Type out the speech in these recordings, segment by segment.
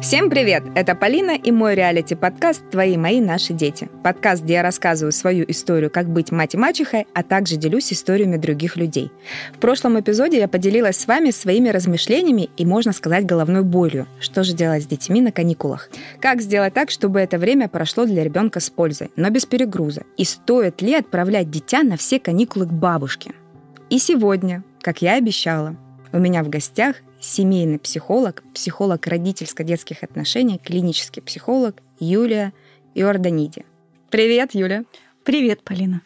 Всем привет! Это Полина и мой реалити-подкаст «Твои, мои, наши дети». Подкаст, где я рассказываю свою историю, как быть мать и мачехой, а также делюсь историями других людей. В прошлом эпизоде я поделилась с вами своими размышлениями и, можно сказать, головной болью. Что же делать с детьми на каникулах? Как сделать так, чтобы это время прошло для ребенка с пользой, но без перегруза? И стоит ли отправлять дитя на все каникулы к бабушке? И сегодня, как я обещала, у меня в гостях семейный психолог, психолог родительско-детских отношений, клинический психолог Юлия Иорданиди. Привет, Юля. Привет, Полина.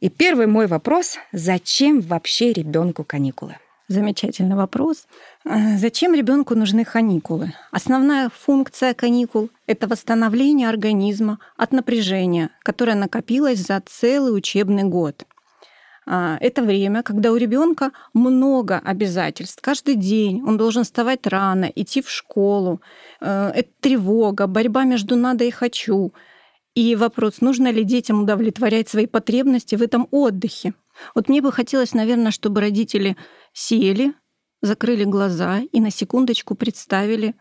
И первый мой вопрос. Зачем вообще ребенку каникулы? Замечательный вопрос. А, зачем ребенку нужны каникулы? Основная функция каникул – это восстановление организма от напряжения, которое накопилось за целый учебный год. А, это время, когда у ребенка много обязательств. Каждый день он должен вставать рано, идти в школу. Э, это тревога, борьба между надо и хочу. И вопрос, нужно ли детям удовлетворять свои потребности в этом отдыхе. Вот мне бы хотелось, наверное, чтобы родители сели, закрыли глаза и на секундочку представили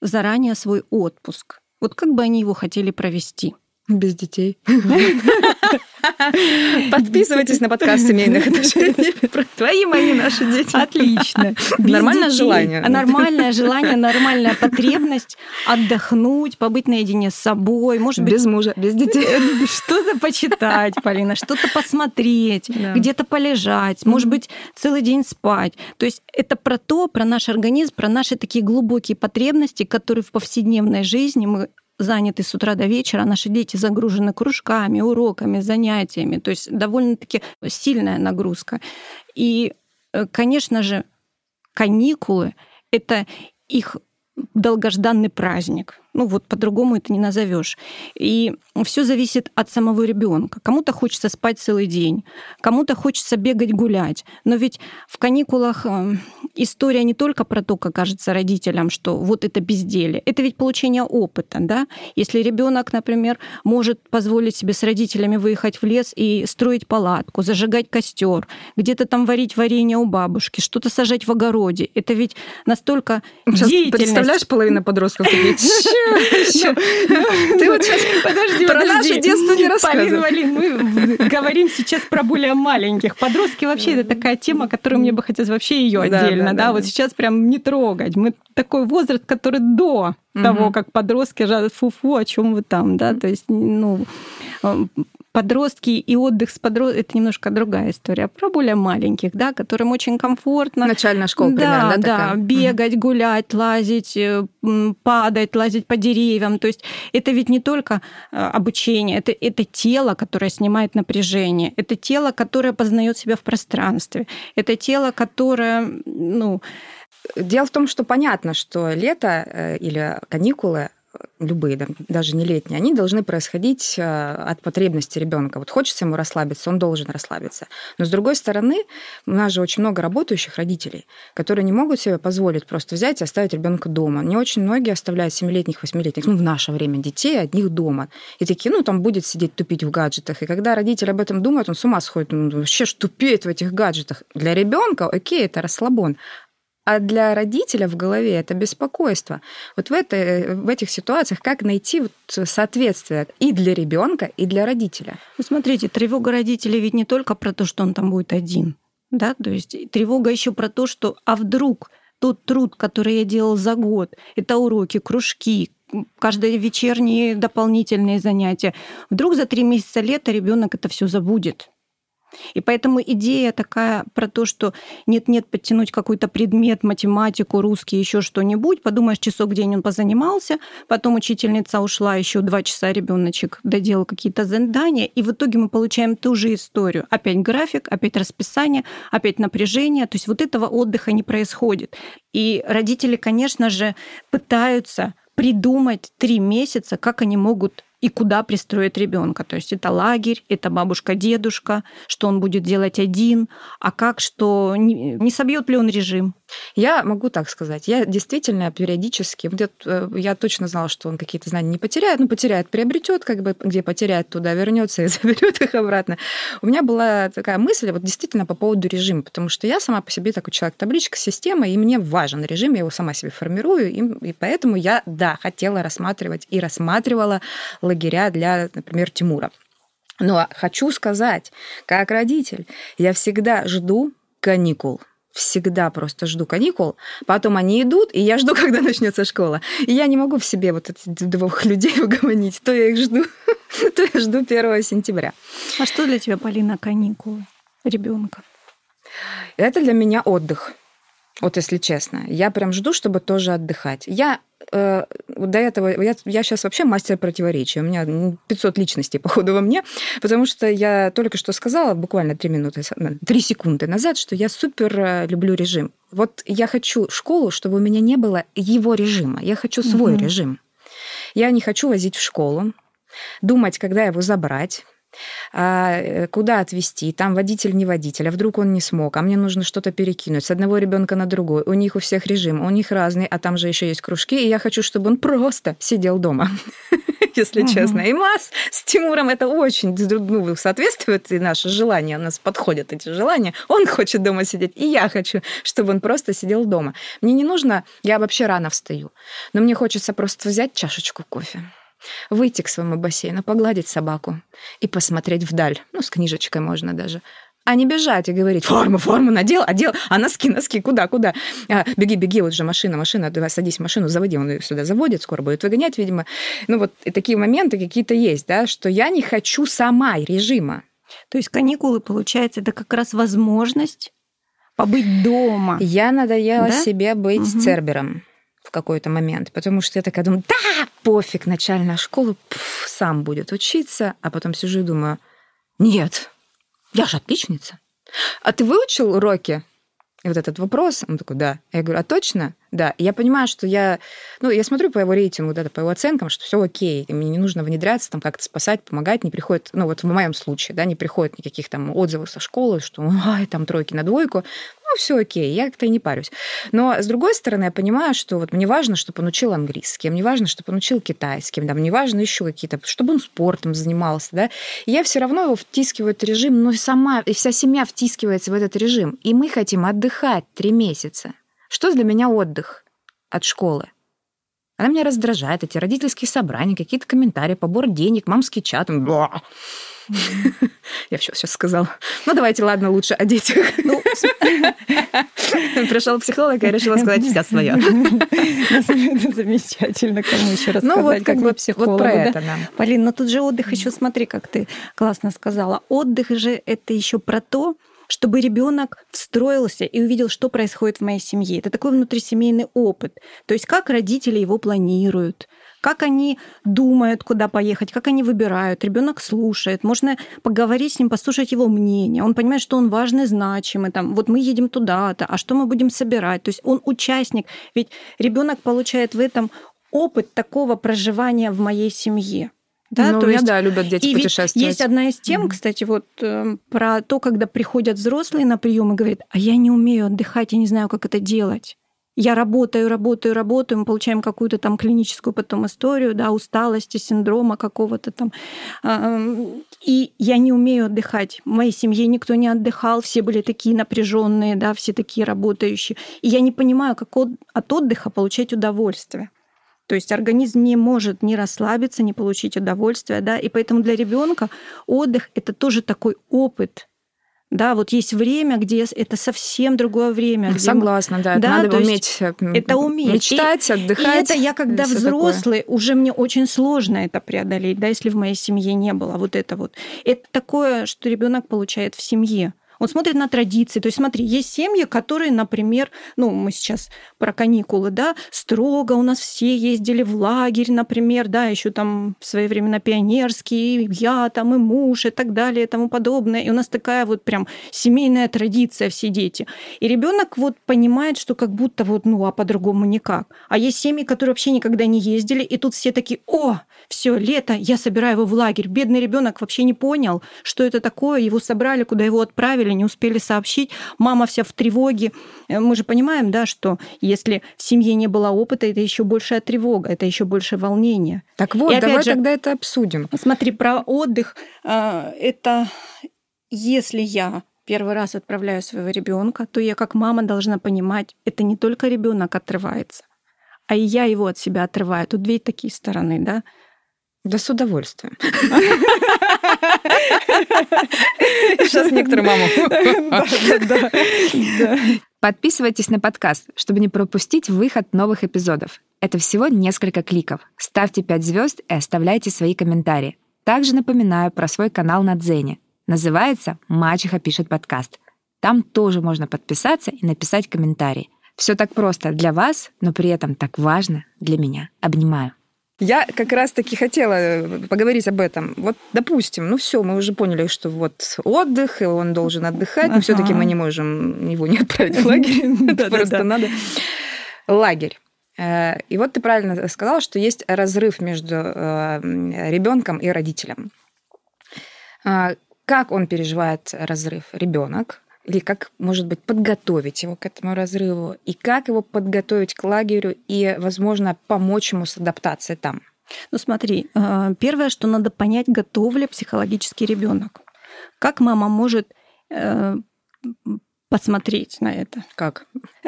заранее свой отпуск. Вот как бы они его хотели провести. Без детей. Подписывайтесь на подкаст семейных отношений. Твои, мои, наши дети. Отлично. Нормальное желание. Нормальное желание, нормальная потребность отдохнуть, побыть наедине с собой. Может быть, без мужа, без детей. Что-то почитать, Полина, что-то посмотреть, где-то полежать, может быть, целый день спать. То есть это про то, про наш организм, про наши такие глубокие потребности, которые в повседневной жизни мы заняты с утра до вечера, наши дети загружены кружками, уроками, занятиями. То есть довольно-таки сильная нагрузка. И, э, конечно же, каникулы — это их долгожданный праздник. Ну вот по-другому это не назовешь. И все зависит от самого ребенка. Кому-то хочется спать целый день, кому-то хочется бегать гулять. Но ведь в каникулах э, история не только про то, как кажется родителям, что вот это безделие. Это ведь получение опыта, да? Если ребенок, например, может позволить себе с родителями выехать в лес и строить палатку, зажигать костер, где-то там варить варенье у бабушки, что-то сажать в огороде, это ведь настолько Сейчас деятельность. Представляешь, половина подростков такие, ты вот сейчас, подожди, про наше детство не рассказывай. Полин, мы говорим сейчас про более маленьких. Подростки вообще это такая тема, которую мне бы хотелось вообще ее отдельно, да, вот сейчас прям не трогать. Мы такой возраст, который до того, как подростки фу-фу, о чем вы там, да, то есть, ну, подростки и отдых с подростками, это немножко другая история. Про более маленьких, да, которым очень комфортно. Начальная школа, да, примерно, да? Да, бегать, гулять, лазить, э, падать, лазить по деревьям. То есть это ведь не только э, обучение, это, это тело, которое снимает напряжение, это тело, которое познает себя в пространстве, это тело, которое, ну, Дело в том, что понятно, что лето э, или каникулы любые, даже не летние, они должны происходить э, от потребности ребенка. Вот хочется ему расслабиться, он должен расслабиться. Но с другой стороны, у нас же очень много работающих родителей, которые не могут себе позволить просто взять и оставить ребенка дома. Не очень многие оставляют 7-летних, 8-летних, ну, в наше время детей одних дома. И такие, ну, там будет сидеть тупить в гаджетах. И когда родитель об этом думает, он с ума сходит, он вообще ж тупеет в этих гаджетах. Для ребенка, окей, это расслабон а для родителя в голове это беспокойство. Вот в, этой, в этих ситуациях как найти вот соответствие и для ребенка, и для родителя? Ну, смотрите, тревога родителей ведь не только про то, что он там будет один. Да? То есть тревога еще про то, что а вдруг тот труд, который я делал за год, это уроки, кружки, каждое вечерние дополнительные занятия. Вдруг за три месяца лета ребенок это все забудет. И поэтому идея такая про то, что нет-нет, подтянуть какой-то предмет, математику, русский, еще что-нибудь, подумаешь, часок в день он позанимался, потом учительница ушла, еще два часа ребеночек доделал какие-то задания, и в итоге мы получаем ту же историю. Опять график, опять расписание, опять напряжение. То есть вот этого отдыха не происходит. И родители, конечно же, пытаются придумать три месяца, как они могут и куда пристроить ребенка. То есть это лагерь, это бабушка-дедушка, что он будет делать один, а как, что не собьет ли он режим. Я могу так сказать. Я действительно периодически, э, я точно знала, что он какие-то знания не потеряет, ну, потеряет, приобретет, как бы, где потеряет, туда вернется и заберет их обратно. У меня была такая мысль, вот действительно по поводу режима, потому что я сама по себе такой человек, табличка, система, и мне важен режим, я его сама себе формирую, и, и поэтому я, да, хотела рассматривать и рассматривала лагеря для, например, Тимура. Но хочу сказать, как родитель, я всегда жду каникул всегда просто жду каникул, потом они идут, и я жду, когда начнется школа. И я не могу в себе вот этих двух людей угомонить. То я их жду, то я жду 1 сентября. А что для тебя, Полина, каникулы ребенка? Это для меня отдых. Вот если честно. Я прям жду, чтобы тоже отдыхать. Я э, до этого, я, я сейчас вообще мастер противоречия. У меня 500 личностей, походу, во мне, потому что я только что сказала, буквально 3 минуты, 3 секунды назад, что я супер э, люблю режим. Вот я хочу школу, чтобы у меня не было его режима. Я хочу свой угу. режим. Я не хочу возить в школу, думать, когда его забрать, а, э, куда отвезти, там водитель не водитель, а вдруг он не смог, а мне нужно что-то перекинуть с одного ребенка на другой. У них у всех режим, у них разный, а там же еще есть кружки, и я хочу, чтобы он просто сидел дома, если честно. И Мас с Тимуром это очень ну, соответствует, и наше желание, у нас подходят эти желания. Он хочет дома сидеть, и я хочу, чтобы он просто сидел дома. Мне не нужно, я вообще рано встаю, но мне хочется просто взять чашечку кофе выйти к своему бассейну, погладить собаку и посмотреть вдаль. Ну, с книжечкой можно даже. А не бежать и говорить, форму, форму надел, одел, а носки, носки, куда, куда? А, беги, беги, вот же машина, машина, давай садись в машину, заводи, он ее сюда заводит, скоро будет выгонять, видимо. Ну вот и такие моменты какие-то есть, да, что я не хочу сама режима. То есть каникулы, получается, это как раз возможность побыть дома. Я надоела да? себе быть угу. цербером в какой-то момент, потому что я такая думаю, да, пофиг, начальная школа, пф, сам будет учиться, а потом сижу и думаю, нет, я же отличница. А ты выучил уроки? И вот этот вопрос, он такой, да. Я говорю, а точно? Да. Я понимаю, что я, ну, я смотрю по его рейтингу, да, по его оценкам, что все окей, мне не нужно внедряться, там как-то спасать, помогать, не приходит, ну, вот в моем случае, да, не приходит никаких там отзывов со школы, что, ай, там тройки на двойку ну, все окей, я как-то и не парюсь. Но, с другой стороны, я понимаю, что вот мне важно, чтобы он учил английский, мне важно, чтобы он учил китайский, да, мне важно еще какие-то, чтобы он спортом занимался, да. И я все равно его втискиваю в этот режим, но сама, и вся семья втискивается в этот режим. И мы хотим отдыхать три месяца. Что для меня отдых от школы? Она меня раздражает, эти родительские собрания, какие-то комментарии, побор денег, мамский чат. Я все сейчас сказала. Ну, давайте, ладно, лучше о детях. Ну, Пришел психолог, и я решила сказать все свое. Замечательно, кому еще рассказать, ну, вот, как вы психолог. Вот про это нам. Полин, но тут же отдых еще, смотри, как ты классно сказала. Отдых же это еще про то, чтобы ребенок встроился и увидел, что происходит в моей семье. Это такой внутрисемейный опыт. То есть как родители его планируют, как они думают, куда поехать, как они выбирают. Ребенок слушает, можно поговорить с ним, послушать его мнение. Он понимает, что он важный, значимый. Там, вот мы едем туда-то, а что мы будем собирать? То есть он участник. Ведь ребенок получает в этом опыт такого проживания в моей семье. Да, ну, то есть, да, любят дети и путешествовать. Есть одна из тем, mm-hmm. кстати, вот э, про то, когда приходят взрослые на прием и говорят, а я не умею отдыхать, я не знаю, как это делать. Я работаю, работаю, работаю, мы получаем какую-то там клиническую потом историю, да, усталости, синдрома какого-то там. И я не умею отдыхать. В моей семье никто не отдыхал, все были такие напряженные, да, все такие работающие. И я не понимаю, как от отдыха получать удовольствие. То есть организм не может не расслабиться, не получить удовольствие, да, и поэтому для ребенка отдых это тоже такой опыт, да, вот есть время, где это совсем другое время. Согласна, да. Да, надо уметь э, это уметь. мечтать, и, отдыхать. И это я, когда взрослый, такое. уже мне очень сложно это преодолеть, да, если в моей семье не было вот это вот. Это такое, что ребенок получает в семье. Он смотрит на традиции. То есть смотри, есть семьи, которые, например, ну, мы сейчас про каникулы, да, строго у нас все ездили в лагерь, например, да, еще там в свои времена пионерские, я там и муж и так далее и тому подобное. И у нас такая вот прям семейная традиция, все дети. И ребенок вот понимает, что как будто вот, ну, а по-другому никак. А есть семьи, которые вообще никогда не ездили, и тут все такие, о, все, лето, я собираю его в лагерь. Бедный ребенок вообще не понял, что это такое, его собрали, куда его отправили, не успели сообщить. Мама вся в тревоге. Э, мы же понимаем, да, что если в семье не было опыта, это еще большая тревога, это еще больше волнения. Так вот, И давай же, тогда это обсудим. Смотри, про отдых. Э, это если я первый раз отправляю своего ребенка, то я как мама должна понимать, это не только ребенок отрывается, а и я его от себя отрываю. Тут две такие стороны, да. Да с удовольствием. Сейчас некоторые маму. Подписывайтесь на подкаст, чтобы не пропустить выход новых эпизодов. Это всего несколько кликов. Ставьте 5 звезд и оставляйте свои комментарии. Также напоминаю про свой канал на Дзене. Называется «Мачеха пишет подкаст». Там тоже можно подписаться и написать комментарий. Все так просто для вас, но при этом так важно для меня. Обнимаю. Я как раз-таки хотела э, поговорить об этом. Вот, допустим, ну все, мы уже поняли, что вот отдых, и он должен отдыхать, но все-таки мы не можем его не отправить в лагерь. Это просто надо. Лагерь. Э, и вот ты правильно сказала, что есть разрыв между э, ребенком и родителем. Как он переживает разрыв? Ребенок, или как, может быть, подготовить его к этому разрыву, и как его подготовить к лагерю и, возможно, помочь ему с адаптацией там. Ну смотри, э, первое, что надо понять, готов ли психологический ребенок. Как мама может э, посмотреть на это? Как?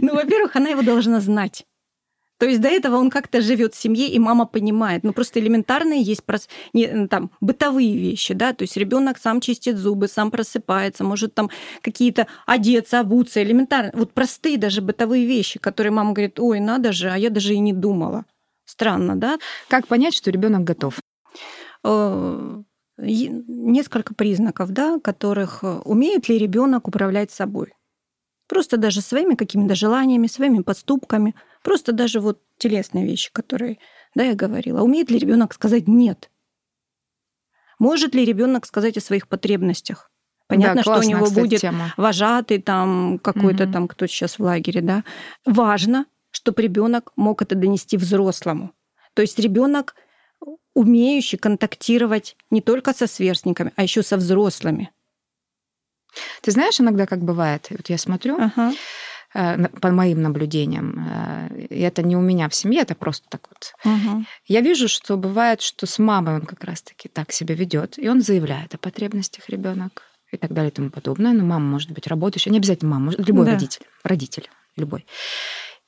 Ну, во-первых, она его должна знать. То есть до этого он как-то живет в семье, и мама понимает. Ну, просто элементарные есть прос... не, там, бытовые вещи, да, то есть ребенок сам чистит зубы, сам просыпается, может там какие-то одеться, обуться, элементарно. Вот простые даже бытовые вещи, которые мама говорит, ой, надо же, а я даже и не думала. Странно, да? Как понять, что ребенок готов? Э, несколько признаков, да, которых э, умеет ли ребенок управлять собой. Просто даже своими какими-то желаниями, своими поступками – Просто даже вот телесные вещи, которые, да, я говорила. Умеет ли ребенок сказать нет? Может ли ребенок сказать о своих потребностях? Понятно, да, классная, что у него кстати, будет тема. вожатый там какой-то угу. там, кто сейчас в лагере, да. Важно, чтобы ребенок мог это донести взрослому. То есть ребенок умеющий контактировать не только со сверстниками, а еще со взрослыми. Ты знаешь, иногда как бывает, вот я смотрю, ага. Э, по моим наблюдениям. Э, и это не у меня в семье, это просто так вот. Угу. Я вижу, что бывает, что с мамой он как раз-таки так себя ведет, и он заявляет о потребностях ребенок и так далее и тому подобное. Но мама может быть работающая, не обязательно мама, может, любой да. родитель, родитель любой.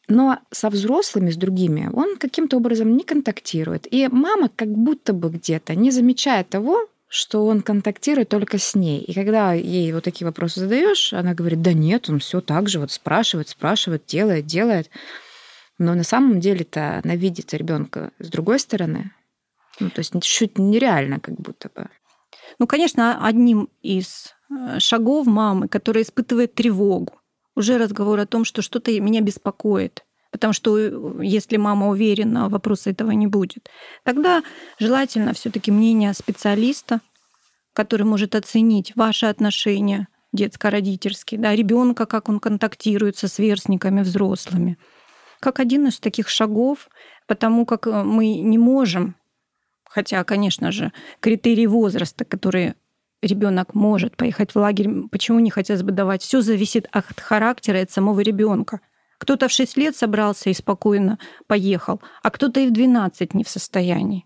Но со взрослыми, с другими, он каким-то образом не контактирует. И мама как будто бы где-то не замечает того, что он контактирует только с ней. И когда ей вот такие вопросы задаешь, она говорит, да нет, он все так же вот спрашивает, спрашивает, делает, делает. Но на самом деле-то она видит ребенка с другой стороны. Ну, то есть чуть нереально как будто бы. Ну, конечно, одним из э, шагов мамы, которая испытывает тревогу, уже разговор о том, что что-то меня беспокоит. Потому что э, если мама уверена, вопроса этого не будет. Тогда желательно все-таки мнение специалиста, который может оценить ваши отношения детско-родительские, да, ребенка, как он контактирует со сверстниками, взрослыми. Как один из таких шагов, потому как э, мы не можем, хотя, конечно же, критерии возраста, которые ребенок может поехать в лагерь, почему не хотелось бы давать, все зависит от характера и от самого ребенка. Кто-то в 6 лет собрался и спокойно поехал, а кто-то и в 12 не в состоянии.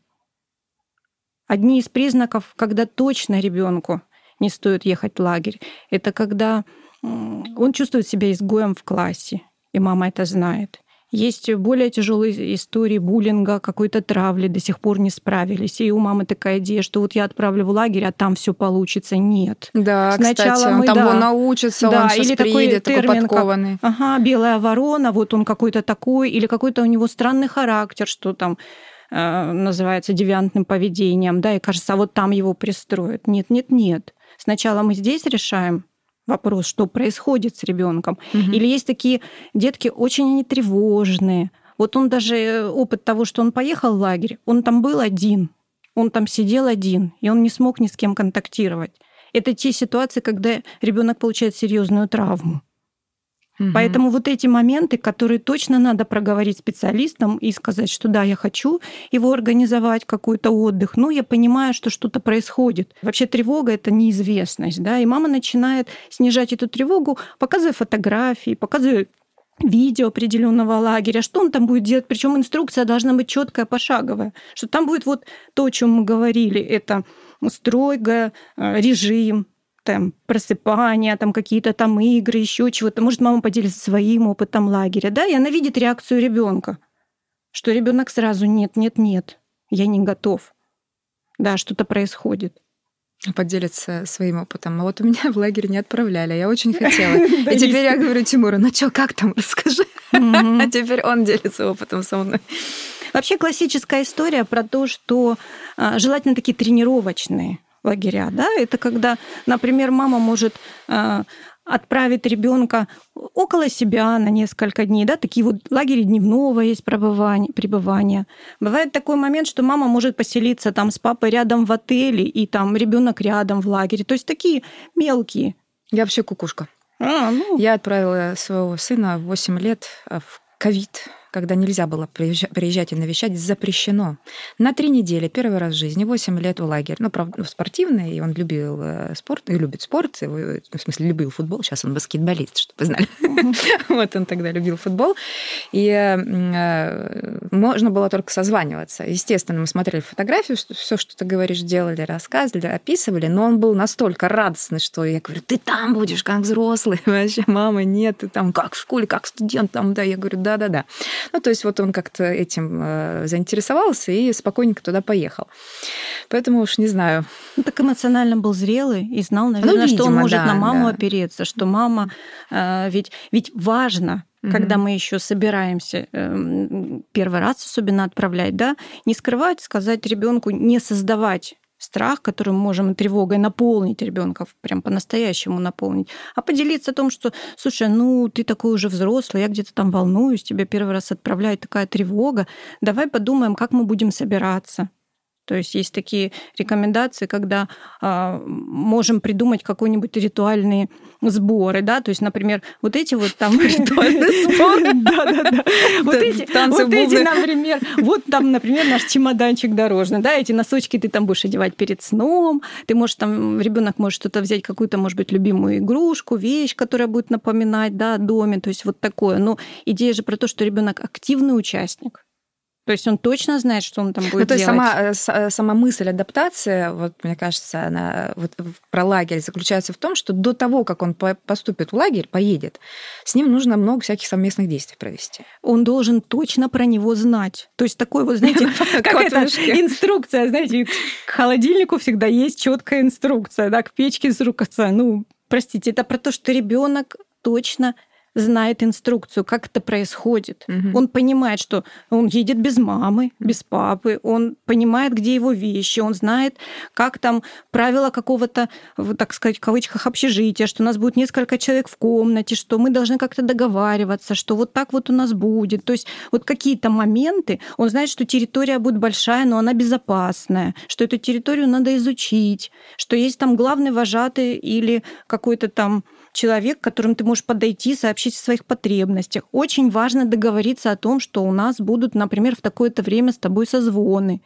Одни из признаков, когда точно ребенку не стоит ехать в лагерь, это когда он чувствует себя изгоем в классе, и мама это знает. Есть более тяжелые истории буллинга, какой-то травли, до сих пор не справились. И у мамы такая идея, что вот я отправлю в лагерь, а там все получится. Нет. Да, Сначала кстати, он мы, там да, научится, да, он сейчас или приедет, такой, термин, такой подкованный. Как, ага, белая ворона, вот он какой-то такой, или какой-то у него странный характер, что там э, называется девиантным поведением, да, и кажется, а вот там его пристроят. Нет, нет, нет. Сначала мы здесь решаем вопрос, что происходит с ребенком. Угу. Или есть такие детки очень они тревожные. Вот он даже э, опыт того, что он поехал в лагерь, он там был один, он там сидел один, и он не смог ни с кем контактировать. Это те ситуации, когда ребенок получает серьезную травму. Угу. Поэтому вот эти моменты, которые точно надо проговорить специалистам и сказать, что да, я хочу его организовать, какой-то отдых, но я понимаю, что что-то происходит. Вообще тревога — это неизвестность, да, и мама начинает снижать эту тревогу, показывая фотографии, показывая видео определенного лагеря, что он там будет делать, причем инструкция должна быть четкая, пошаговая, что там будет вот то, о чем мы говорили, это стройка, э, режим, там просыпания, там какие-то там игры, еще чего-то. Может, мама поделится своим опытом лагеря, да, и она видит реакцию ребенка, что ребенок сразу нет, нет, нет, я не готов, да, что-то происходит поделиться своим опытом. А вот у меня в лагерь не отправляли, я очень хотела. И теперь я говорю Тимуру, ну что, как там, расскажи. А теперь он делится опытом со мной. Вообще классическая история про то, что а, желательно такие тренировочные лагеря, да, это когда, например, мама может а, отправить ребенка около себя на несколько дней, да, такие вот лагеря дневного есть пребывания, пребывания. Бывает такой момент, что мама может поселиться там с папой рядом в отеле, и там ребенок рядом в лагере. То есть такие мелкие. Я вообще кукушка. А, ну. Я отправила своего сына в 8 лет в ковид когда нельзя было приезжать и навещать, запрещено. На три недели, первый раз в жизни, 8 лет в лагерь. Ну, правда, ну, спортивный, и он любил э, спорт, и любит спорт, и, в смысле, любил футбол. Сейчас он баскетболист, чтобы вы знали. Вот он тогда любил футбол. И э, можно было только созваниваться. Естественно, мы смотрели фотографию, все, что ты говоришь, делали, рассказывали, описывали, но он был настолько радостный, что я говорю, ты там будешь, как взрослый, вообще, мама, нет, ты там как в школе, как студент, там, да, я говорю, да-да-да. Ну, то есть вот он как-то этим э, заинтересовался и спокойненько туда поехал. Поэтому уж не знаю. Ну, так эмоционально был зрелый и знал, наверное, ну, видимо, что он может да, на маму да. опереться, что мама... Э, ведь, ведь важно, когда мы еще собираемся эм, первый раз особенно отправлять, да, не скрывать, сказать ребенку, не создавать страх, которым можем тревогой наполнить ребенка, прям по-настоящему наполнить, а поделиться о том, что, слушай, ну ты такой уже взрослый, я где-то там волнуюсь, тебя первый раз отправляет такая тревога, давай подумаем, как мы будем собираться, то есть есть такие рекомендации, когда э, можем придумать какой-нибудь ритуальные сборы, да, то есть, например, вот эти вот там ритуальные сборы, да, да, да, вот эти, вот эти, например, вот там, например, наш чемоданчик дорожный, да, эти носочки ты там будешь одевать перед сном, ты можешь там, ребенок может что-то взять, какую-то, может быть, любимую игрушку, вещь, которая будет напоминать, да, о доме, то есть вот такое. Но идея же про то, что ребенок активный участник, то есть он точно знает, что он там будет ну, то есть делать? Сама, э, э, сама мысль адаптации, вот мне кажется, она вот про лагерь заключается в том, что до того, как он поступит в лагерь, поедет, с ним нужно много всяких совместных действий провести. Он должен точно про него знать. То есть такой вот, знаете, как это инструкция, знаете, к холодильнику всегда есть четкая инструкция, да, к печке инструкция. Ну, простите, это про то, что ребенок точно знает инструкцию, как это происходит. Угу. Он понимает, что он едет без мамы, без папы, он понимает, где его вещи, он знает, как там правила какого-то, так сказать, в кавычках общежития, что у нас будет несколько человек в комнате, что мы должны как-то договариваться, что вот так вот у нас будет. То есть вот какие-то моменты, он знает, что территория будет большая, но она безопасная, что эту территорию надо изучить, что есть там главный вожатый или какой-то там человек, к которому ты можешь подойти, сообщить о своих потребностях. Очень важно договориться о том, что у нас будут, например, в такое-то время с тобой созвоны,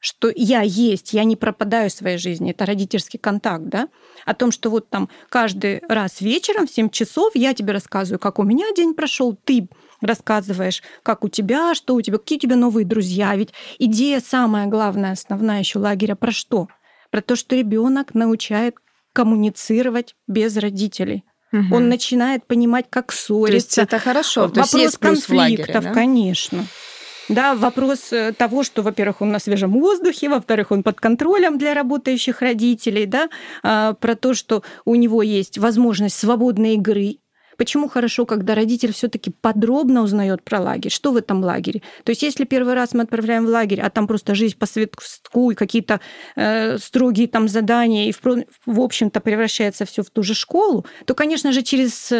что я есть, я не пропадаю в своей жизни, это родительский контакт, да, о том, что вот там каждый раз вечером в 7 часов я тебе рассказываю, как у меня день прошел, ты рассказываешь, как у тебя, что у тебя, какие у тебя новые друзья. Ведь идея самая главная, основная еще лагеря про что? Про то, что ребенок научает коммуницировать без родителей. Угу. Он начинает понимать, как ссориться. То есть это хорошо. Вопрос То есть конфликтов, лагере, да? конечно. Да, вопрос э, того, что, во-первых, он на свежем воздухе, во-вторых, он под контролем для работающих родителей, да, а, про то, что у него есть возможность свободной игры, Почему хорошо, когда родитель все-таки подробно узнает про лагерь, что в этом лагере? То есть, если первый раз мы отправляем в лагерь, а там просто жизнь по светку и какие-то э, строгие там задания, и в, в общем-то превращается все в ту же школу, то, конечно же, через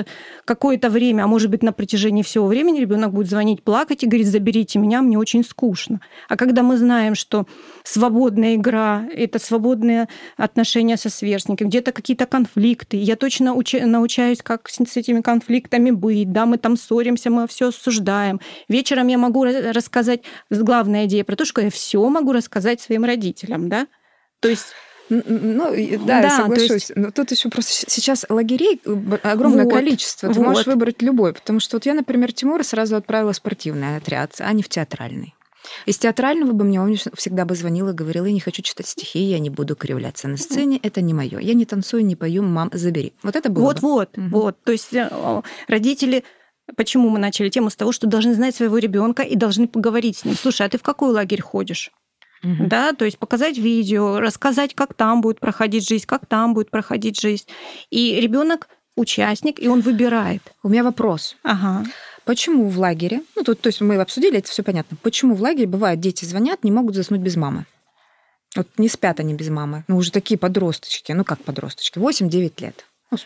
какое-то время, а может быть на протяжении всего времени ребенок будет звонить, плакать и говорить, заберите меня, мне очень скучно. А когда мы знаем, что свободная игра — это свободные отношения со сверстниками, где-то какие-то конфликты, я точно уч- научаюсь, как с, этими конфликтами быть, да, мы там ссоримся, мы все осуждаем. Вечером я могу рассказать, главная идея про то, что я все могу рассказать своим родителям, да, то есть ну, да, да я соглашусь. Есть... Но тут еще просто сейчас лагерей огромное вот, количество. Ты вот. можешь выбрать любой. Потому что вот я, например, Тимура сразу отправила в спортивный отряд, а не в театральный. Из театрального бы мне он всегда бы звонил и говорил, я не хочу читать стихи, я не буду кривляться на сцене, это не мое. Я не танцую, не пою, мам, забери. Вот это было Вот-вот, бы. вот. То есть э, родители Почему мы начали тему с того, что должны знать своего ребенка и должны поговорить с ним. Слушай, а ты в какой лагерь ходишь? Угу. Да, то есть показать видео, рассказать, как там будет проходить жизнь, как там будет проходить жизнь. И ребенок участник, и он выбирает. У меня вопрос. Ага. Почему в лагере, ну тут, то есть мы обсудили, это все понятно. Почему в лагере бывает, дети звонят, не могут заснуть без мамы? Вот не спят они без мамы. Ну, уже такие подросточки. Ну, как подросточки? 8-9 лет. Ну,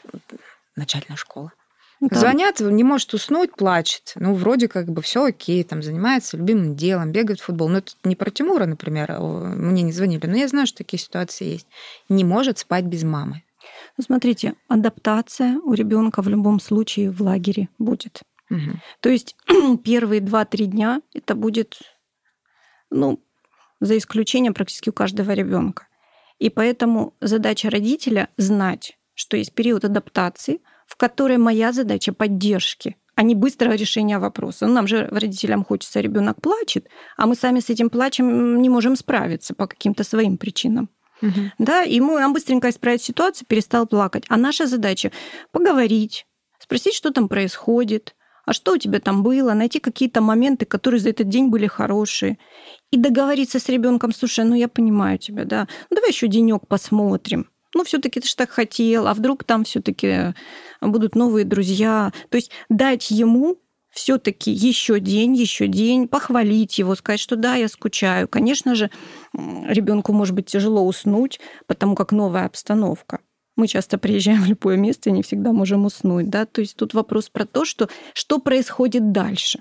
начальная школа. Да. Звонят, не может уснуть, плачет. Ну, вроде как бы все окей, там занимается любимым делом, бегает в футбол. Но это не про Тимура, например, а мне не звонили, но я знаю, что такие ситуации есть. Не может спать без мамы. Ну, смотрите, адаптация у ребенка в любом случае в лагере будет. Угу. То есть первые 2-3 дня это будет, ну, за исключением практически у каждого ребенка. И поэтому задача родителя знать, что есть период адаптации – в которой моя задача поддержки, а не быстрого решения вопроса. Ну, нам же родителям хочется, ребенок плачет, а мы сами с этим плачем не можем справиться по каким-то своим причинам. Угу. Да, и мы, нам быстренько исправить ситуацию, перестал плакать. А наша задача поговорить, спросить, что там происходит, а что у тебя там было, найти какие-то моменты, которые за этот день были хорошие, и договориться с ребенком, слушай, ну я понимаю тебя, да, ну давай еще денек посмотрим ну, все-таки ты же так хотел, а вдруг там все-таки будут новые друзья. То есть дать ему все-таки еще день, еще день, похвалить его, сказать, что да, я скучаю. Конечно же, ребенку может быть тяжело уснуть, потому как новая обстановка. Мы часто приезжаем в любое место и не всегда можем уснуть. Да? То есть тут вопрос про то, что, что происходит дальше.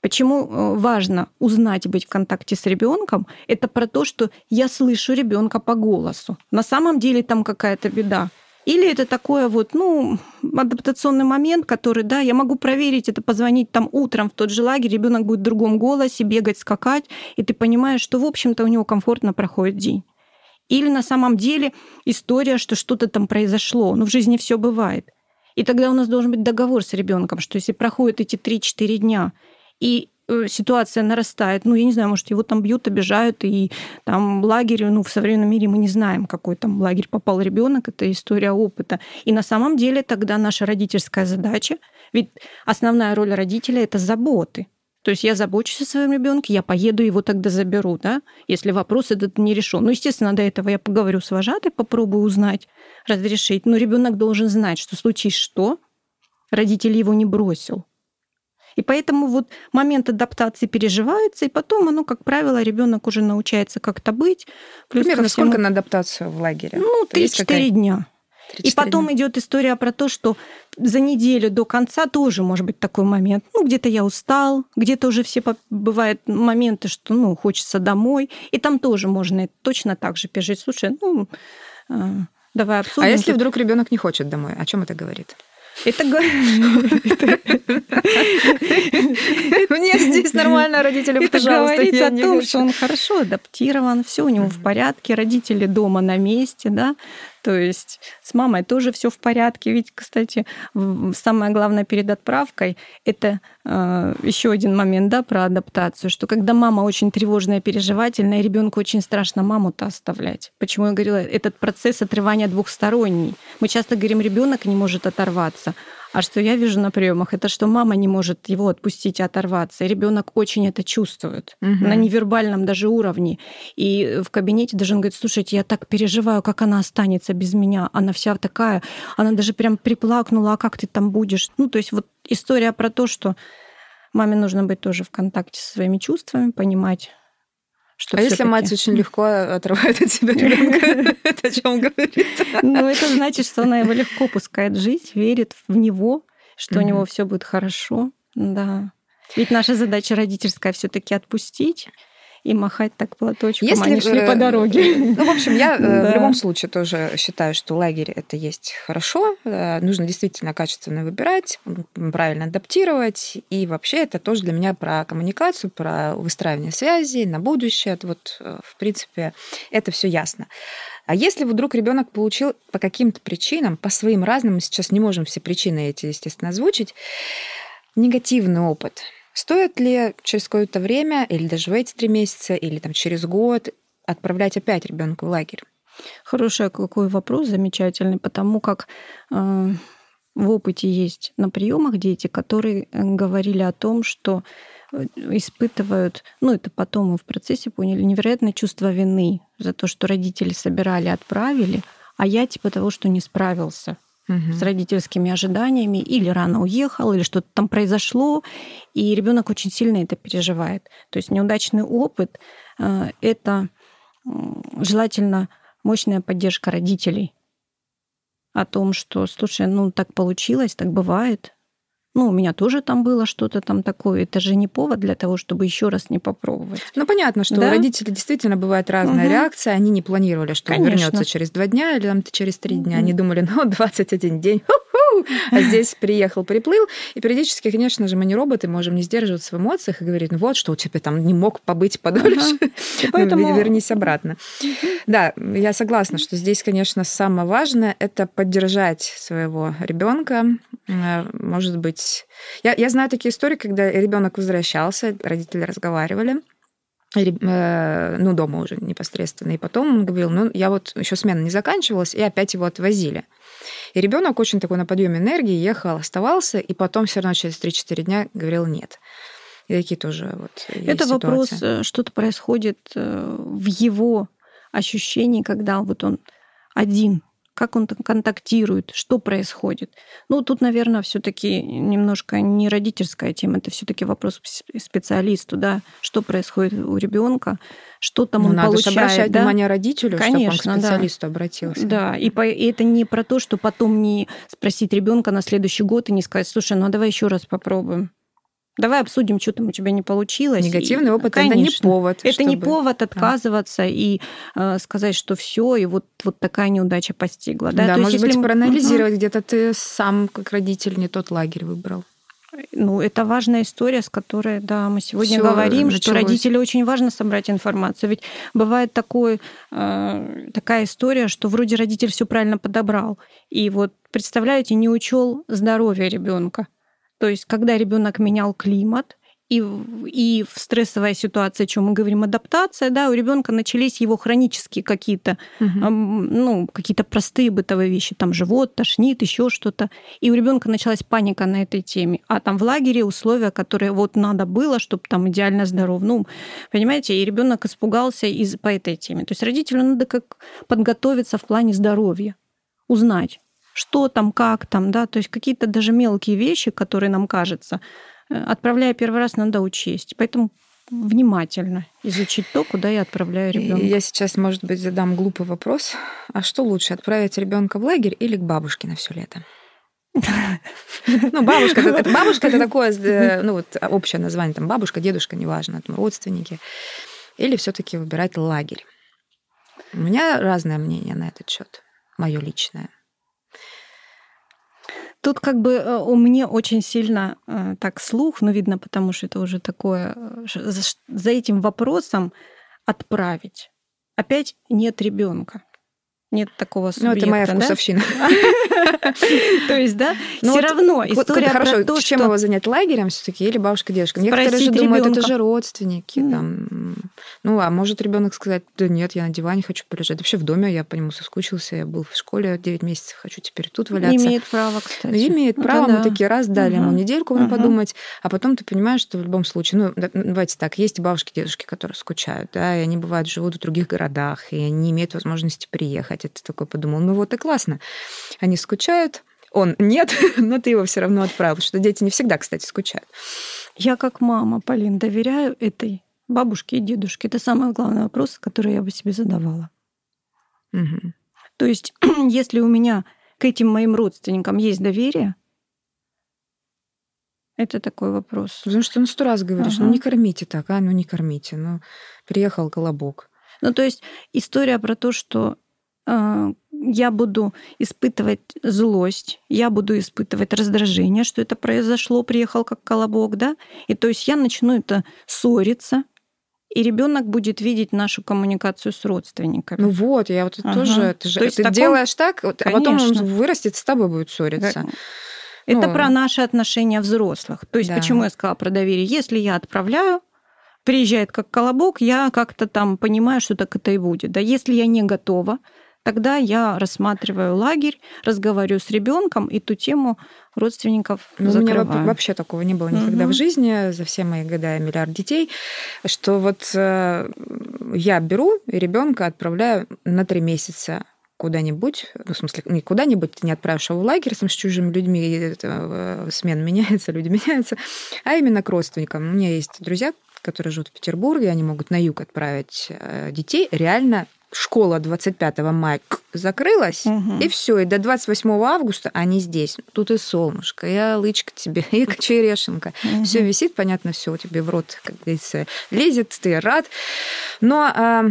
Почему э, важно узнать, быть в контакте с ребенком? Это про то, что я слышу ребенка по голосу. На самом деле там какая-то беда. Или это такое вот, ну, адаптационный момент, который, да, я могу проверить это, позвонить там утром в тот же лагерь, ребенок будет в другом голосе, бегать, скакать, и ты понимаешь, что, в общем-то, у него комфортно проходит день. Или на самом деле история, что что-то там произошло. Ну, в жизни все бывает. И тогда у нас должен быть договор с ребенком, что если проходят эти 3-4 дня, и э, ситуация нарастает. Ну, я не знаю, может, его там бьют, обижают, и там лагерь, ну, в современном мире мы не знаем, какой там лагерь попал ребенок, это история опыта. И на самом деле тогда наша родительская задача, ведь основная роль родителя это заботы. То есть я забочусь о своем ребенке, я поеду его тогда заберу, да, если вопрос этот не решен. Ну, естественно, до этого я поговорю с вожатой, попробую узнать, разрешить. Но ребенок должен знать, что случись что, родитель его не бросил. И поэтому вот момент адаптации переживается, и потом оно, как правило, ребенок уже научается как-то быть. Плюс Примерно всему... сколько на адаптацию в лагере? Ну, 3-4 дня. И потом дня. идет история про то, что за неделю до конца тоже может быть такой момент. Ну, где-то я устал, где-то уже все бывают моменты, что ну, хочется домой. И там тоже можно точно так же пережить. Слушай, ну, э, давай обсудим. А если вдруг ребенок не хочет домой, о чем это говорит? Это Мне здесь нормально, родители, Это говорит о том, что он хорошо адаптирован, все у него в порядке, родители дома на месте, да, то есть с мамой тоже все в порядке. Ведь, кстати, самое главное перед отправкой это э, еще один момент, да, про адаптацию, что когда мама очень тревожная, переживательная, ребенку очень страшно маму-то оставлять. Почему я говорила, этот процесс отрывания двухсторонний. Мы часто говорим, ребенок не может оторваться, А что я вижу на приемах, это что мама не может его отпустить и оторваться. И ребенок очень это чувствует угу. на невербальном даже уровне. И в кабинете даже он говорит, слушайте, я так переживаю, как она останется без меня. Она вся такая, она даже прям приплакнула, а как ты там будешь? Ну, то есть вот история про то, что маме нужно быть тоже в контакте со своими чувствами, понимать, что а если мать очень легко отрывает от себя ребенка, это о чем говорит? Ну, это значит, что она его легко пускает жить, верит в него, что у него все будет хорошо. Да. Ведь наша задача родительская все-таки отпустить и махать так платочком, Если, они шли э, по дороге. Ну, в общем, я да. в любом случае тоже считаю, что лагерь это есть хорошо. Э, нужно действительно качественно выбирать, правильно адаптировать. И вообще это тоже для меня про коммуникацию, про выстраивание связей на будущее. Это вот, э, в принципе, это все ясно. А если вдруг ребенок получил по каким-то причинам, по своим разным, мы сейчас не можем все причины эти, естественно, озвучить, негативный опыт, Стоит ли через какое-то время, или даже в эти три месяца, или там через год отправлять опять ребенка в лагерь? Хороший какой вопрос, замечательный, потому как э, в опыте есть на приемах дети, которые э, говорили о том, что э, испытывают, ну это потом мы в процессе поняли, невероятное чувство вины за то, что родители собирали, отправили, а я типа того, что не справился угу. с родительскими ожиданиями, или рано уехал, или что-то там произошло, и ребенок очень сильно это переживает. То есть неудачный опыт э, это желательно мощная поддержка родителей о том, что, слушай, ну так получилось, так бывает, ну, у меня тоже там было что-то там такое. Это же не повод для того, чтобы еще раз не попробовать. Ну, понятно, что да? у родителей действительно бывает разная угу. реакция. Они не планировали, что Конечно. он вернется через два дня или там через три дня. Они думали, ну, 21 день. А здесь приехал, приплыл. И периодически, конечно же, мы не роботы, можем не сдерживаться в эмоциях и говорить, ну вот, что у тебя там не мог побыть подольше. Поэтому... Вернись обратно. Да, я согласна, что здесь, конечно, самое важное – это поддержать своего ребенка. Э, может быть... Я, я знаю такие истории, когда ребенок возвращался, родители разговаривали, ну, дома уже непосредственно. И потом он говорил, ну, я вот еще смена не заканчивалась, и опять его отвозили. И ребенок очень такой на подъеме энергии ехал, оставался, и потом все равно через 3-4 дня говорил нет. И такие тоже вот Это вопрос, э, что-то происходит э, в его ощущении, когда вот он один как он контактирует, что происходит. Ну, тут, наверное, все-таки немножко не родительская тема, это все-таки вопрос специалисту, да, что происходит у ребенка, что там ну, он надо получает. Надо обращать да? внимание родителю, Конечно, чтобы он к специалисту да. обратился. Да, и, по, и это не про то, что потом не спросить ребенка на следующий год и не сказать, слушай, ну а давай еще раз попробуем. Давай обсудим, что там у тебя не получилось. Негативный и, опыт конечно, это не повод. Это чтобы... не повод отказываться да. и э, сказать, что все, и вот, вот такая неудача постигла. Да, да То может есть, быть, мы... проанализировать, угу. где-то ты сам, как родитель, не тот лагерь выбрал. Ну, это важная история, с которой, да, мы сегодня Всё говорим, началось. что родителю очень важно собрать информацию. Ведь бывает такой, э, такая история, что вроде родитель все правильно подобрал. И вот, представляете, не учел здоровье ребенка. То есть, когда ребенок менял климат, и, и в стрессовой ситуации, о чем мы говорим, адаптация, да, у ребенка начались его хронические какие-то, угу. ну, какие-то простые бытовые вещи, там живот, тошнит, еще что-то. И у ребенка началась паника на этой теме. А там в лагере условия, которые вот надо было, чтобы там идеально здоров. Ну, понимаете, и ребенок испугался из, по этой теме. То есть родителю надо как подготовиться в плане здоровья, узнать, что там, как там, да, то есть какие-то даже мелкие вещи, которые нам кажется, э, отправляя первый раз, надо учесть. Поэтому внимательно изучить то, куда я отправляю ребенка. Я сейчас, может быть, задам глупый вопрос. А что лучше, отправить ребенка в лагерь или к бабушке на все лето? Ну, бабушка, это, бабушка это такое, э, ну вот общее название, там бабушка, дедушка, неважно, там родственники. Или все-таки выбирать лагерь. У меня разное мнение на этот счет, мое личное. Тут как бы э, у меня очень сильно э, так слух, ну видно, потому что это уже такое, э, за этим вопросом отправить. Опять нет ребенка. Нет такого субъекта. Ну, это моя вкусовщина. То есть, да, ну все равно история про то, чем его занять лагерем все таки или бабушка, дедушка. Некоторые же думают, это же родственники. Ну, а может ребенок сказать, да нет, я на диване хочу полежать. Вообще в доме я по нему соскучился, я был в школе 9 месяцев, хочу теперь тут валяться. Имеет право, кстати. Имеет право, мы такие раз дали ему недельку подумать, а потом ты понимаешь, что в любом случае, ну, давайте так, есть бабушки, дедушки, которые скучают, да, и они бывают живут в других городах, и они не имеют возможности приехать. Это такой подумал, ну вот и классно. Они скучают, он нет, но ты его все равно отправил, что дети не всегда, кстати, скучают. Я как мама, Полин, доверяю этой бабушке и дедушке. Это самый главный вопрос, который я бы себе задавала. Угу. То есть, если у меня к этим моим родственникам есть доверие, это такой вопрос. Потому что ну сто раз говоришь, ага. ну не кормите так, а, ну не кормите. Ну, приехал колобок. Ну, то есть история про то, что я буду испытывать злость, я буду испытывать раздражение, что это произошло, приехал как колобок, да, и то есть я начну это ссориться, и ребенок будет видеть нашу коммуникацию с родственниками. Ну вот, я вот ага. тоже, ты же то есть ты таком... делаешь так, Конечно. а потом он вырастет, с тобой будет ссориться. Это ну, про наши отношения взрослых. То есть да. почему я сказала про доверие? Если я отправляю, приезжает как колобок, я как-то там понимаю, что так это и будет. Да, если я не готова, тогда я рассматриваю лагерь, разговариваю с ребенком и ту тему родственников ну, закрываю. У меня вообще такого не было никогда угу. в жизни за все мои года, миллиард детей, что вот э, я беру ребенка отправляю на три месяца куда-нибудь, ну, в смысле, не куда-нибудь, ты не отправишь его в лагерь там, с чужими людьми, это, э, смена меняется, люди меняются, а именно к родственникам. У меня есть друзья, которые живут в Петербурге, они могут на юг отправить э, детей. Реально школа 25 мая закрылась, угу. и все, и до 28 августа они здесь. Тут и солнышко, и лычка тебе, и черешенка. Угу. Все висит, понятно, все тебе в рот, как говорится, лезет, ты рад. Но а,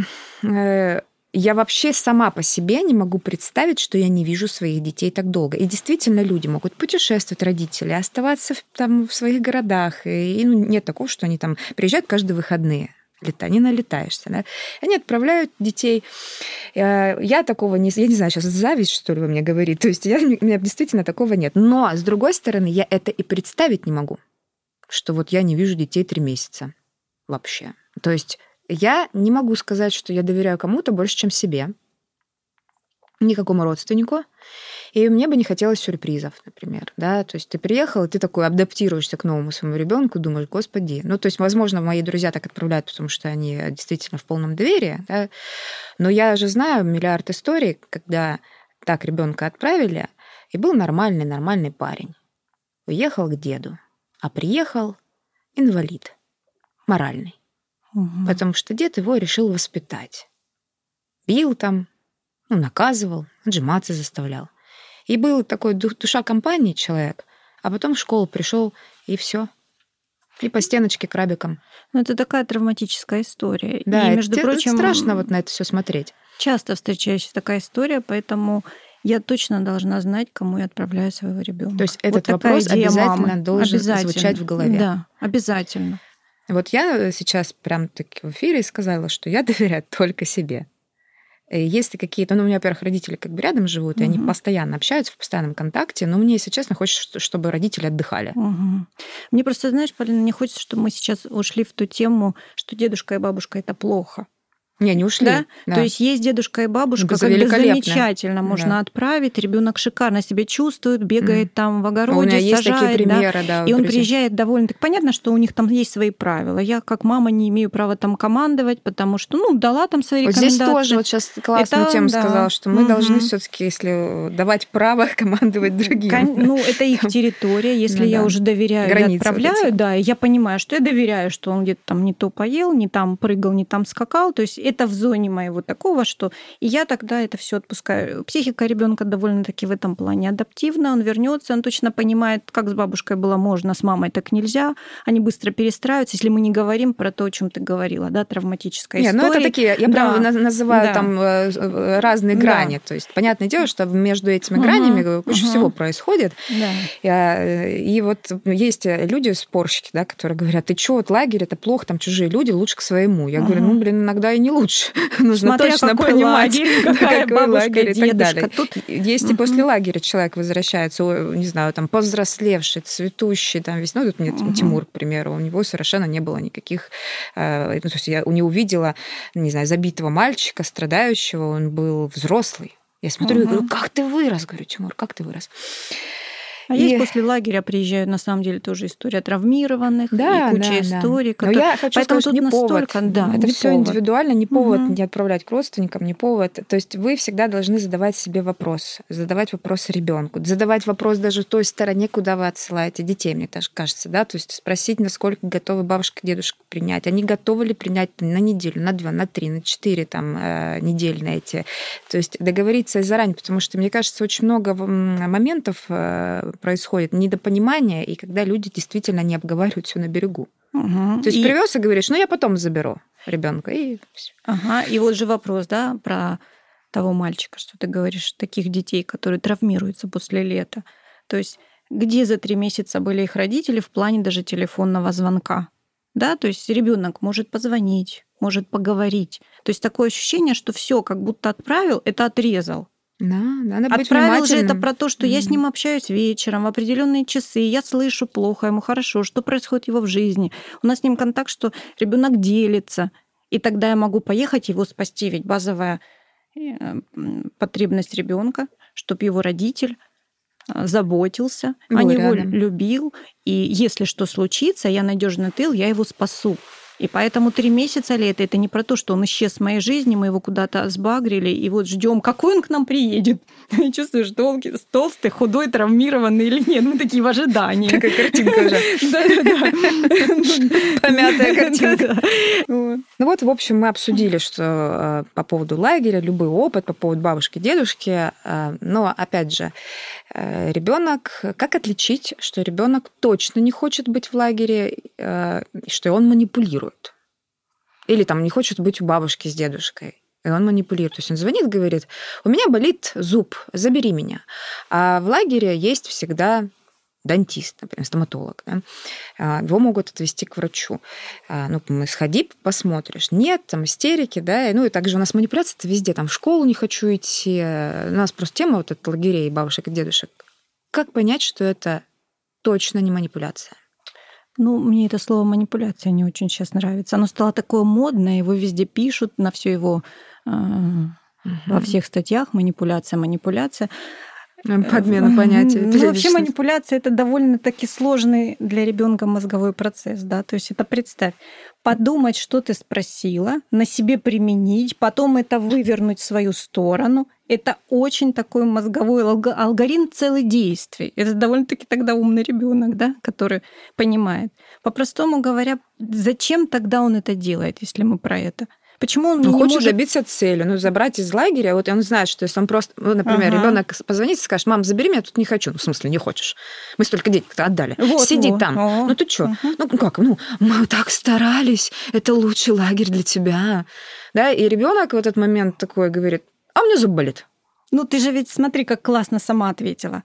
э, я вообще сама по себе не могу представить, что я не вижу своих детей так долго. И действительно, люди могут путешествовать, родители, оставаться в, там, в своих городах. И, и ну, нет такого, что они там приезжают каждые выходные лета, не налетаешься. Да? Они отправляют детей. Э, я такого не... Я не знаю, сейчас зависть, что ли, вы мне говорит. То есть я, у меня действительно такого нет. Но, с другой стороны, я это и представить не могу, что вот я не вижу детей три месяца вообще. То есть я не могу сказать, что я доверяю кому-то больше, чем себе, никакому родственнику. И мне бы не хотелось сюрпризов, например, да, то есть ты приехал, и ты такой адаптируешься к новому своему ребенку, думаешь, господи, ну, то есть, возможно, мои друзья так отправляют, потому что они действительно в полном доверии, да, но я же знаю миллиард историй, когда так ребенка отправили, и был нормальный, нормальный парень. Уехал к деду, а приехал инвалид, моральный. Угу. Потому что дед его решил воспитать. Бил там, ну, наказывал, отжиматься заставлял. И был такой душа компании человек, а потом в школу пришел и все. И по стеночке крабиком. Ну, это такая травматическая история. Да, и, между это, прочим, это страшно вот на это все смотреть. Часто встречаюсь такая история, поэтому я точно должна знать, кому я отправляю своего ребенка. То есть этот вот вопрос обязательно мамы. должен обязательно. звучать в голове. Да, обязательно. Вот я сейчас прям таки в эфире сказала, что я доверяю только себе. Если какие-то, ну, у меня, во-первых, родители как бы рядом живут, угу. и они постоянно общаются в постоянном контакте, но мне, если честно, хочется, чтобы родители отдыхали. Угу. Мне просто, знаешь, Полина, мне хочется, чтобы мы сейчас ушли в ту тему, что дедушка и бабушка это плохо. Не, не ушли. Да? Да. То есть есть дедушка и бабушка, это когда замечательно можно да. отправить. Ребенок шикарно себя чувствует, бегает mm. там в огороде, у сажает, примеры, да, да и он друзей. приезжает довольно. Так понятно, что у них там есть свои правила. Я как мама не имею права там командовать, потому что ну дала там свои вот рекомендации. Здесь тоже вот сейчас классную это, тему да. сказала, что мы угу. должны все-таки, если давать право командовать другим. Кон... Ну это их территория. Если ну, я да. уже доверяю, Границы я отправляю, вот да, я понимаю, что я доверяю, что он где-то там не то поел, не там прыгал, не там скакал. То есть это в зоне моего такого, что и я тогда это все отпускаю. Психика ребенка довольно-таки в этом плане адаптивна, он вернется, он точно понимает, как с бабушкой было можно, с мамой так нельзя, они быстро перестраиваются, если мы не говорим про то, о чем ты говорила, да, травматическая Нет, история. ну это такие, я да. прям называю да. там э, э, разные грани, да. то есть понятное дело, что между этими угу. гранями куча угу. всего происходит. Да. Э, и вот есть люди, спорщики, да, которые говорят, ты что, вот лагерь, это плохо, там чужие люди, лучше к своему. Я угу. говорю, ну, блин, иногда и не лучше. Нужно Смотря точно какой понимать, лагерь, какая какой бабушка, лагерь и так дедушка. далее. Тут Есть и после лагеря человек возвращается, не знаю, там, повзрослевший, цветущий, там, весь, ну, тут мне. Тимур, к примеру, у него совершенно не было никаких, э, ну, то есть я не увидела, не знаю, забитого мальчика, страдающего, он был взрослый. Я смотрю и Мгм. говорю, как ты вырос? Говорю, Тимур, как ты вырос? А И- есть после лагеря приезжают, на самом деле, тоже история травмированных Да, и куча да, да. историй. Но которые- я хочу Поэтому сказать, тут не настолько, повод. да, это не все повод. индивидуально, не повод Мгм. не отправлять к родственникам, не повод. То есть вы всегда должны задавать себе вопрос, задавать вопрос ребенку, задавать вопрос даже той стороне, куда вы отсылаете детей, мне так кажется, да, то есть спросить, насколько готовы бабушка, дедушка принять, они готовы ли принять на неделю, на две, на три, на четыре там э, недели на эти, то есть договориться заранее, потому что мне кажется, очень много моментов э, происходит недопонимания, и когда люди действительно не обговаривают все на берегу. Мгм. То есть И- привез и говоришь, ну я потом заберу ребенка и всё. Ага, и вот же вопрос, да, про того мальчика, что ты говоришь, таких детей, которые травмируются после лета. То есть где за три месяца были их родители в плане даже телефонного звонка? Да, то есть ребенок может позвонить, может поговорить. То есть такое ощущение, что все как будто отправил, это отрезал. Да, надо быть Отправил же это про то, что я с ним общаюсь вечером в определенные часы, я слышу плохо, ему хорошо, что происходит его в жизни. У нас с ним контакт, что ребенок делится, и тогда я могу поехать его спасти, ведь базовая э, потребность ребенка, чтобы его родитель а, заботился, Был о него рядом. любил, и если что случится, я надежный тыл, я его спасу. И поэтому три месяца лета это не про то, что он исчез с моей жизни, мы его куда-то сбагрили, и вот ждем, какой он к нам приедет. Чувствуешь, толки- толстый, худой, травмированный или нет. Мы такие в ожидании. Какая картинка уже. Да-да-да. Помятая картинка. Ну вот, в общем, мы обсудили, что э, по поводу лагеря, любой опыт по поводу бабушки, дедушки. э, Но опять же, ребенок, как отличить, что ребенок точно не хочет быть в лагере, э, что он манипулирует? Или там не хочет быть у бабушки с дедушкой. И он манипулирует. То есть он звонит, говорит, у меня болит зуб, забери меня. А в лагере есть всегда дантист, например, стоматолог. Да? А, Его могут отвести к врачу. А, Ну, сходи, посмотришь. Нет, там истерики, да. и- Ну, и также у нас манипуляция это везде. Там в школу не хочу идти. У нас просто тема вот эта лагерей бабушек и дедушек. Как понять, что это точно не манипуляция? Ну, мне это слово манипуляция не очень сейчас нравится. Оно стало такое модное, его везде пишут, на все его э, во всех статьях манипуляция, манипуляция. Подмена понятия. Ну, вообще манипуляция это довольно-таки сложный для ребенка мозговой процесс, да. То есть это представь, подумать, что ты спросила, на себе применить, потом это вывернуть в свою сторону. Это очень такой мозговой алго- алгоритм целый действий. Это довольно-таки тогда умный ребенок, да, который понимает. По-простому говоря, зачем тогда он это делает, если мы про это? Почему он Он не хочет может добиться цели, ну, забрать из лагеря. Вот он знает, что если он просто, ну, например, Ага. ребенок позвонит и скажет, мам, забери меня, тут не хочу. Ну, в смысле, не хочешь. Мы столько денег-то отдали. Вот, Сиди вот. там. О. Ну, ты что? Ну, как? Ну, мы так старались. Это лучший лагерь для тебя. Да, и ребенок в этот момент такой говорит, а у меня зуб болит. Ну, ты же ведь смотри, как классно сама ответила.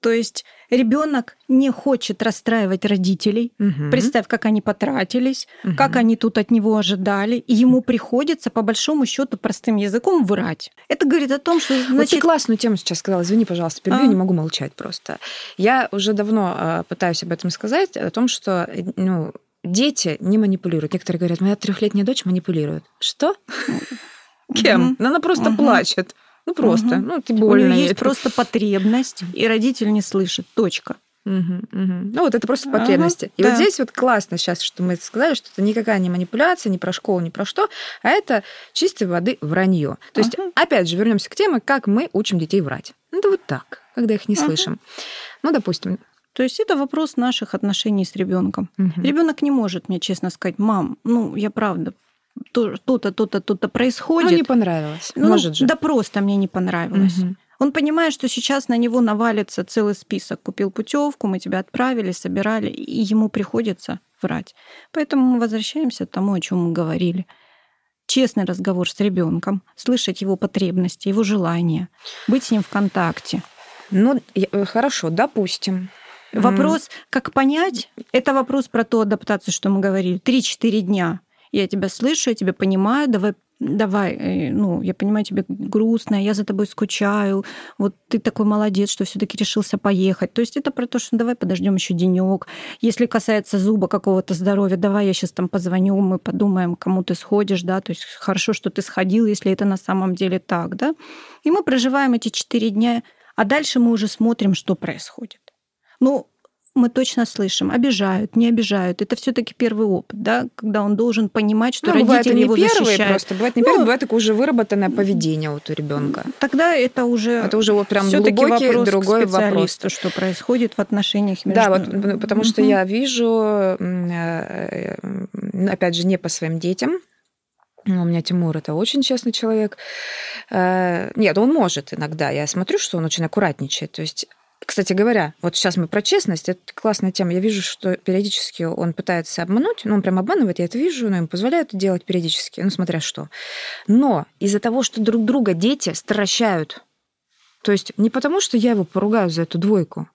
То есть ребенок не хочет расстраивать родителей. Мгм. Представь, как они потратились, Мгм. как они тут от него ожидали, и ему приходится по большому счету простым языком врать. Это говорит о том, что Вот ты значит, классную тему сейчас сказала. Извини, пожалуйста, перебью, А. не могу молчать просто. Я уже давно э, пытаюсь об этом сказать, о том, что ну, дети не манипулируют. Некоторые говорят, моя трехлетняя дочь манипулирует. Что? Кем? Ну, Она просто плачет. Ну, просто. Мгм. Ну, ты у больно. нее ей. есть просто потребность, и родитель не слышит. Точка. Мгм, мгм. Ну, вот это просто Ага, потребности. И да. вот здесь вот классно сейчас, что мы сказали, что это никакая не манипуляция, ни про школу, ни про что, а это чистой воды вранье. То есть, Ага. опять же, вернемся к теме, как мы учим детей врать. Ну, это вот так, когда их не Ага. слышим. Ну, допустим. То есть это вопрос наших отношений с ребенком. мгм. Ребенок не может мне честно сказать, мам, ну я правда, то-то, то-то, то-то происходит. Ну, не понравилось. Ну, Может же. Да просто мне не понравилось. Мгм. Он понимает, что сейчас на него навалится целый список. Купил путевку, мы тебя отправили, собирали, и ему приходится врать. Поэтому мы возвращаемся к тому, о чем мы говорили. Честный разговор с ребенком, слышать его потребности, его желания, быть с ним в контакте. Ну, э, хорошо, допустим. Вопрос, как понять, это вопрос про ту адаптацию, что мы говорили. 3-4 дня. Я тебя слышу, я тебя понимаю, давай давай, э, ну, я понимаю, тебе грустно, я за тобой скучаю, вот ты такой молодец, что все таки решился поехать. То есть это про то, что давай подождем еще денек. Если касается зуба какого-то здоровья, давай я сейчас там позвоню, мы подумаем, кому ты сходишь, да, то есть хорошо, что ты сходил, если это на самом деле так, да. И мы проживаем эти четыре дня, а дальше мы уже смотрим, что происходит. Ну, мы точно слышим, обижают, не обижают. Это все-таки первый опыт, да, когда он должен понимать, что ну, родители не его первые защищают. просто, бывает не ну, первый, бывает такое уже выработанное поведение вот у ребенка. Тогда это уже это уже вот прям глубокий вопрос другой вопрос, что происходит в отношениях между. Да, вот потому что я вижу, э, опять же, не по своим детям, у меня Тимур это очень честный человек. Э, нет, он может иногда. Я смотрю, что он очень аккуратничает. То есть кстати говоря, вот сейчас мы про честность, это классная тема. Я вижу, что периодически он пытается обмануть, ну, он прям обманывает, я это вижу, но ему позволяют это делать периодически, ну, смотря что. Но из-за того, что друг друга дети стращают, то есть не потому, что я его поругаю за эту двойку,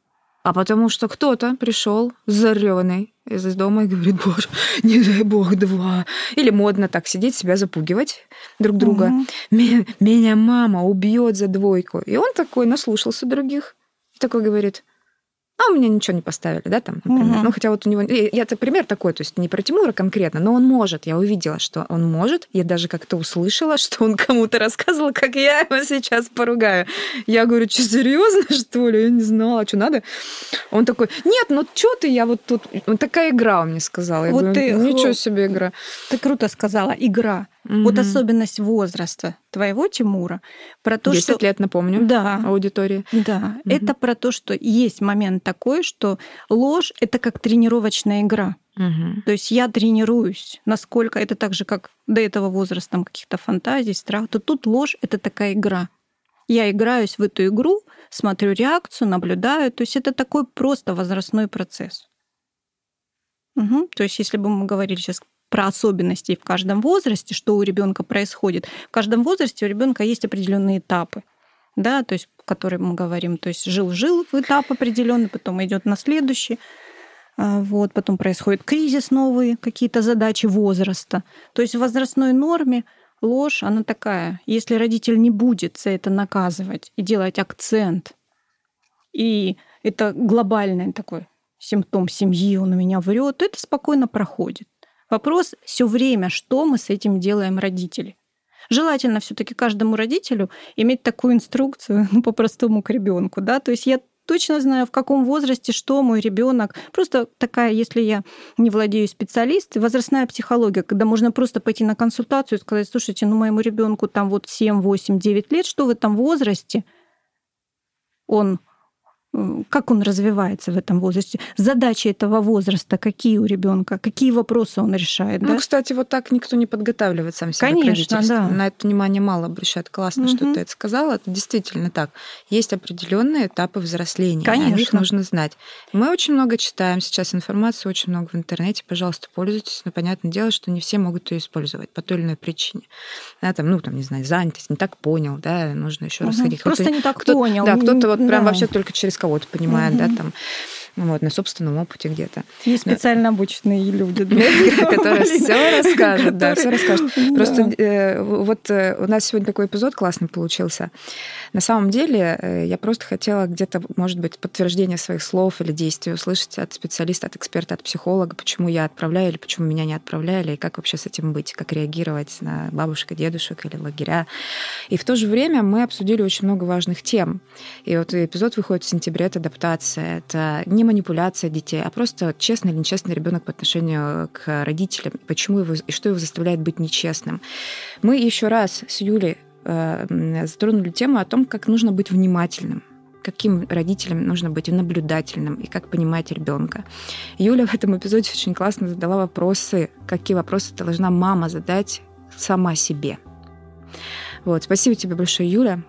а потому что кто-то пришел зареванный из дома и говорит, боже, не дай бог, два. Или модно так сидеть, себя запугивать друг друга. Угу. Меня, меня мама убьет за двойку. И он такой наслушался других такой говорит, а у меня ничего не поставили, да, там, например. Угу. Ну, хотя вот у него... Я, это пример такой, то есть не про Тимура конкретно, но он может. Я увидела, что он может. Я даже как-то услышала, что он кому-то рассказывал, как я его сейчас поругаю. Я говорю, что, серьезно, что ли? Я не знала, а что надо? Он такой, нет, ну что ты, я вот тут... Вот такая игра, он мне сказал. Я вот говорю, ты... ничего себе игра. Ты круто сказала, игра. Угу. Вот особенность возраста твоего Тимура про то, 10 что лет, напомню, да, аудитории. Да, угу. это про то, что есть момент такой, что ложь это как тренировочная игра. Угу. То есть я тренируюсь, насколько это так же, как до этого возраста там каких-то фантазий, страх, то тут ложь это такая игра. Я играюсь в эту игру, смотрю реакцию, наблюдаю. То есть это такой просто возрастной процесс. Угу. То есть если бы мы говорили сейчас про особенности в каждом возрасте, что у ребенка происходит. В каждом возрасте у ребенка есть определенные этапы, да, то есть, о которых мы говорим, то есть жил-жил в этап определенный, потом идет на следующий, а, вот, потом происходит кризис новые, какие-то задачи возраста. То есть в возрастной норме ложь, она такая. Если родитель не будет за это наказывать и делать акцент, и это глобальный такой симптом семьи, он у меня врет, то это спокойно проходит. Вопрос все время, что мы с этим делаем родители. Желательно все-таки каждому родителю иметь такую инструкцию, ну, по-простому к ребенку, да, то есть я точно знаю, в каком возрасте что мой ребенок. Просто такая, если я не владею специалистом, возрастная психология, когда можно просто пойти на консультацию и сказать, слушайте, ну моему ребенку там вот 7, 8, 9 лет, что в этом возрасте он как он развивается в этом возрасте, задачи этого возраста, какие у ребенка, какие вопросы он решает. Ну, да? кстати, вот так никто не подготавливает сам себя Конечно, к да. На это внимание мало обращают. Классно, угу. что ты это сказала. Это действительно так. Есть определенные этапы взросления. Конечно. О них нужно знать. Мы очень много читаем сейчас информации, очень много в интернете. Пожалуйста, пользуйтесь. Но понятное дело, что не все могут ее использовать по той или иной причине. Да, там, ну, там, не знаю, занятость, не так понял, да, нужно еще угу. расходить. Просто не так кто понял. Да, кто-то вот да. прям вообще только через кого-то понимает, угу. да, там, вот, на собственном опыте где-то. Есть специально обученные люди, которые все расскажут, да, все расскажут. Просто э, вот э, у нас сегодня такой эпизод классный получился. На самом деле э, я просто хотела где-то, может быть, подтверждение своих слов или действий услышать от специалиста, от эксперта, от психолога, почему я отправляю или почему меня не отправляли, и как вообще с этим быть, как реагировать на бабушек и дедушек или лагеря. И в то же время мы обсудили очень много важных тем. И вот эпизод выходит в сентябре, это адаптация, это не манипуляция детей, а просто честный или нечестный ребенок по отношению к родителям, почему его и что его заставляет быть нечестным. Мы еще раз с Юлей э, затронули тему о том, как нужно быть внимательным каким родителям нужно быть наблюдательным и как понимать ребенка. Юля в этом эпизоде очень классно задала вопросы, какие вопросы должна мама задать сама себе. Вот, спасибо тебе большое, Юля.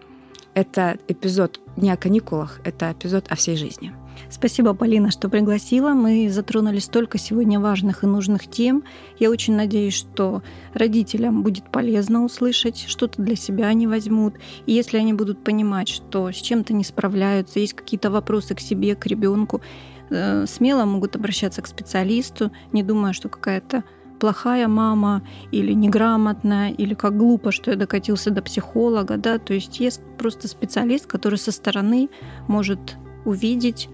Это эпизод не о каникулах, это эпизод о всей жизни. Спасибо, Полина, что пригласила. Мы затронули столько сегодня важных и нужных тем. Я очень надеюсь, что родителям будет полезно услышать, что-то для себя они возьмут. И если они будут понимать, что с чем-то не справляются, есть какие-то вопросы к себе, к ребенку, э, смело могут обращаться к специалисту, не думая, что какая-то плохая мама или неграмотная, или как глупо, что я докатился до психолога, да, то есть есть просто специалист, который со стороны может увидеть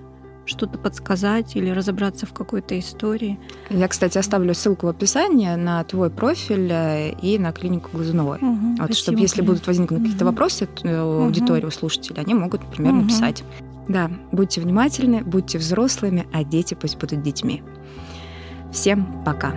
что-то подсказать или разобраться в какой-то истории. Я, кстати, оставлю ссылку в описании на твой профиль э, и на клинику Глазуновой. Угу, вот, чтобы если будут возникнуть угу. какие-то вопросы э, у аудитории, у слушателей, они могут, например, угу. написать. Да, будьте внимательны, будьте взрослыми, а дети пусть будут детьми. Всем пока!